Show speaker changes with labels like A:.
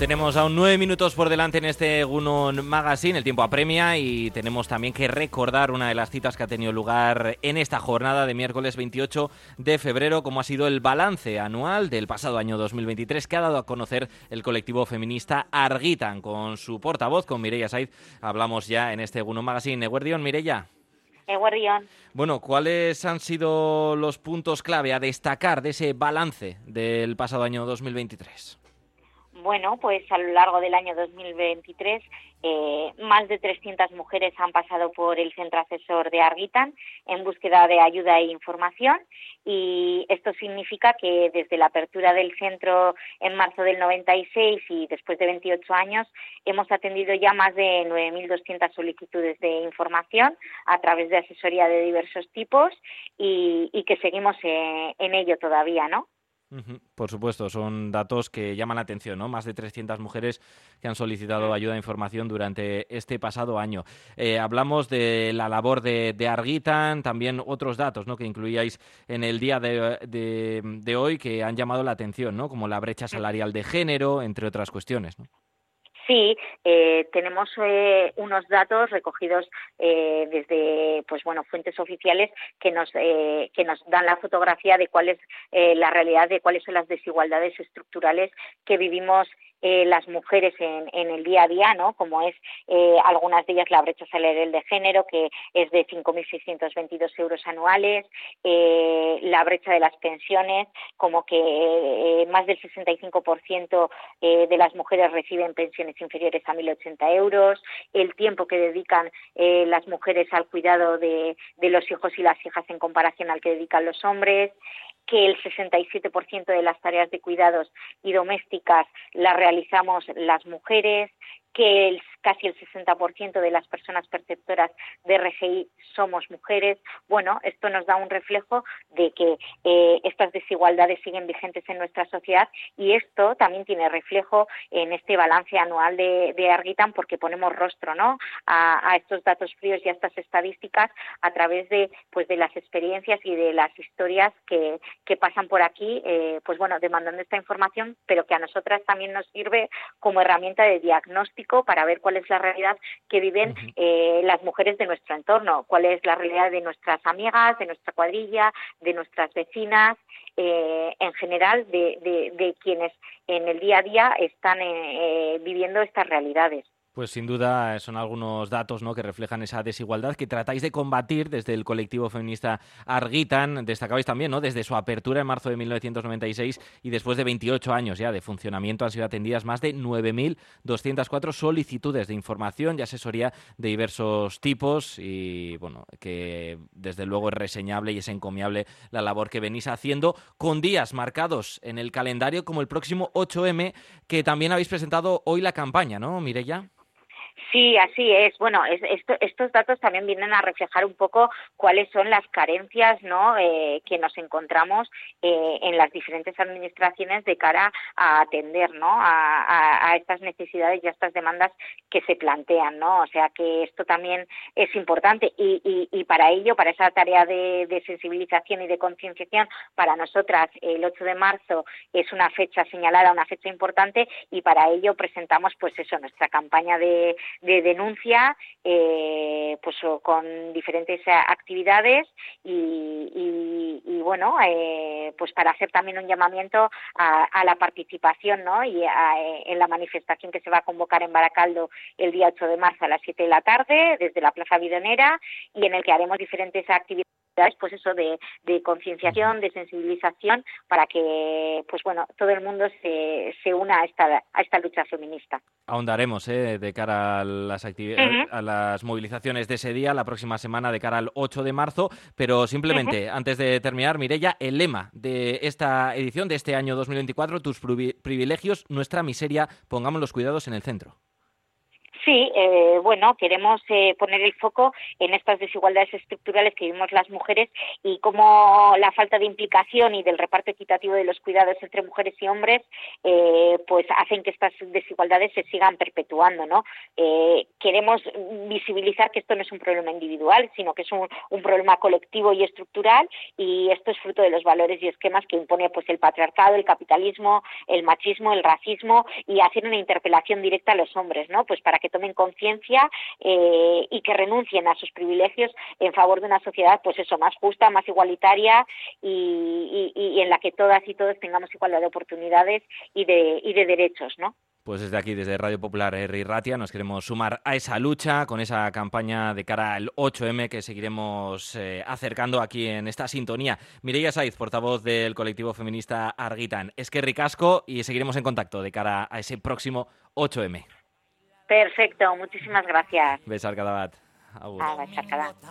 A: Tenemos aún nueve minutos por delante en este Gunon Magazine, el tiempo apremia y tenemos también que recordar una de las citas que ha tenido lugar en esta jornada de miércoles 28 de febrero, como ha sido el balance anual del pasado año 2023 que ha dado a conocer el colectivo feminista Arguitan. Con su portavoz, con Mireia Saiz, hablamos ya en este Gunon Magazine. Eguardión, Mireia. Bueno, ¿cuáles han sido los puntos clave a destacar de ese balance del pasado año 2023?
B: Bueno, pues a lo largo del año 2023 eh, más de 300 mujeres han pasado por el centro asesor de Arguitan en búsqueda de ayuda e información y esto significa que desde la apertura del centro en marzo del 96 y después de 28 años hemos atendido ya más de 9.200 solicitudes de información a través de asesoría de diversos tipos y, que seguimos eh, en ello todavía, ¿no?
A: Por supuesto, son datos que llaman la atención, ¿no? Más de 300 mujeres que han solicitado ayuda e información durante este pasado año. Eh, hablamos de la labor de, Arguitan, también otros datos, ¿no? Que incluíais en el día de, hoy que han llamado la atención, ¿no? Como la brecha salarial de género, entre otras cuestiones, ¿no?
B: Sí, eh, tenemos eh, unos datos recogidos eh, desde, pues bueno, fuentes oficiales que nos que nos dan la fotografía de cuál es la realidad de cuáles son las desigualdades estructurales que vivimos eh, las mujeres en, el día a día, ¿no? Como es eh, algunas de ellas la brecha salarial de género, que es de 5.622 euros anuales, eh, la brecha de las pensiones, como que más del 65% de las mujeres reciben pensiones inferiores a 1.080 euros, el tiempo que dedican las mujeres al cuidado de los hijos y las hijas en comparación al que dedican los hombres, que el 67% de las tareas de cuidados y domésticas las realizamos las mujeres, que el, casi el 60% de las personas perceptoras de RGI somos mujeres. Bueno, esto nos da un reflejo de que eh, estas desigualdades siguen vigentes en nuestra sociedad y esto también tiene reflejo en este balance anual de, de Argitan porque ponemos rostro ¿no? a, estos datos fríos y a estas estadísticas a través de, pues, de las experiencias y de las historias que, que pasan por aquí, eh, pues bueno, demandando esta información, pero que a nosotras también nos sirve como herramienta de diagnóstico para ver cuál es la realidad que viven eh, las mujeres de nuestro entorno, cuál es la realidad de nuestras amigas, de nuestra cuadrilla, de nuestras vecinas, eh, en general de, quienes en el día a día están eh, viviendo estas realidades.
A: Pues sin duda son algunos datos ¿no? que reflejan esa desigualdad que tratáis de combatir desde el colectivo feminista Arguitan. Destacabais también, ¿no? desde su apertura en marzo de 1996 y después de 28 años ya de funcionamiento han sido atendidas más de 9.204 solicitudes de información y asesoría de diversos tipos y bueno, que desde luego es reseñable y es encomiable la labor que venís haciendo con días marcados en el calendario como el próximo 8M que también habéis presentado hoy la campaña, ¿no, Mireya?
B: Sí, así es. Bueno, estos datos también vienen a reflejar un poco cuáles son las carencias ¿no? Eh, que nos encontramos eh, en las diferentes administraciones de cara a atender ¿no? a, estas necesidades y a estas demandas que se plantean. ¿no? O sea que esto también es importante y, y, para ello, para esa tarea de, de sensibilización y de concienciación, para nosotras el 8 de marzo es una fecha señalada, una fecha importante y para ello presentamos pues eso, nuestra campaña de de denuncia eh, pues con diferentes eh, actividades y, bueno eh, pues para hacer también un llamamiento a, la participación ¿no? y en la manifestación que se va a convocar en Baracaldo el día 8 de marzo a las 7 de la tarde desde la Plaza Bidonera y en el que haremos diferentes actividades pues eso de, concienciación, de sensibilización para que pues bueno todo el mundo se, se una a esta, a esta lucha feminista.
A: Ahondaremos ¿eh? de cara a las, a las movilizaciones de ese día, la próxima semana de cara al 8 de marzo, pero simplemente antes de terminar, Mirella, el lema de esta edición de este año 2024, tus privilegios, nuestra miseria, pongamos los cuidados en el centro.
B: Sí, eh, bueno, queremos eh, poner el foco en estas desigualdades estructurales que vivimos las mujeres y cómo la falta de implicación y del reparto equitativo de los cuidados entre mujeres y hombres, eh, pues hacen que estas desigualdades se sigan perpetuando, ¿no? queremos visibilizar que esto no es un problema individual, sino que es un, problema colectivo y estructural y esto es fruto de los valores y esquemas que impone, pues, el patriarcado, el capitalismo, el machismo, el racismo y hacer una interpelación directa a los hombres, ¿no? Pues para que tomen conciencia eh, y que renuncien a sus privilegios en favor de una sociedad, pues eso, más justa, más igualitaria y, en la que todas y todos tengamos igualdad de oportunidades y de, y de derechos, ¿no?
A: Pues desde aquí, desde Radio Popular R. Ratia, nos queremos sumar a esa lucha con esa campaña de cara al 8M que seguiremos eh, acercando aquí en esta sintonía. Mireia Saiz, portavoz del colectivo feminista Arguitan. Es que ricasco y seguiremos en contacto de cara a ese próximo 8M.
B: Perfecto, muchísimas gracias.
A: Besar cada bat.
B: Ah,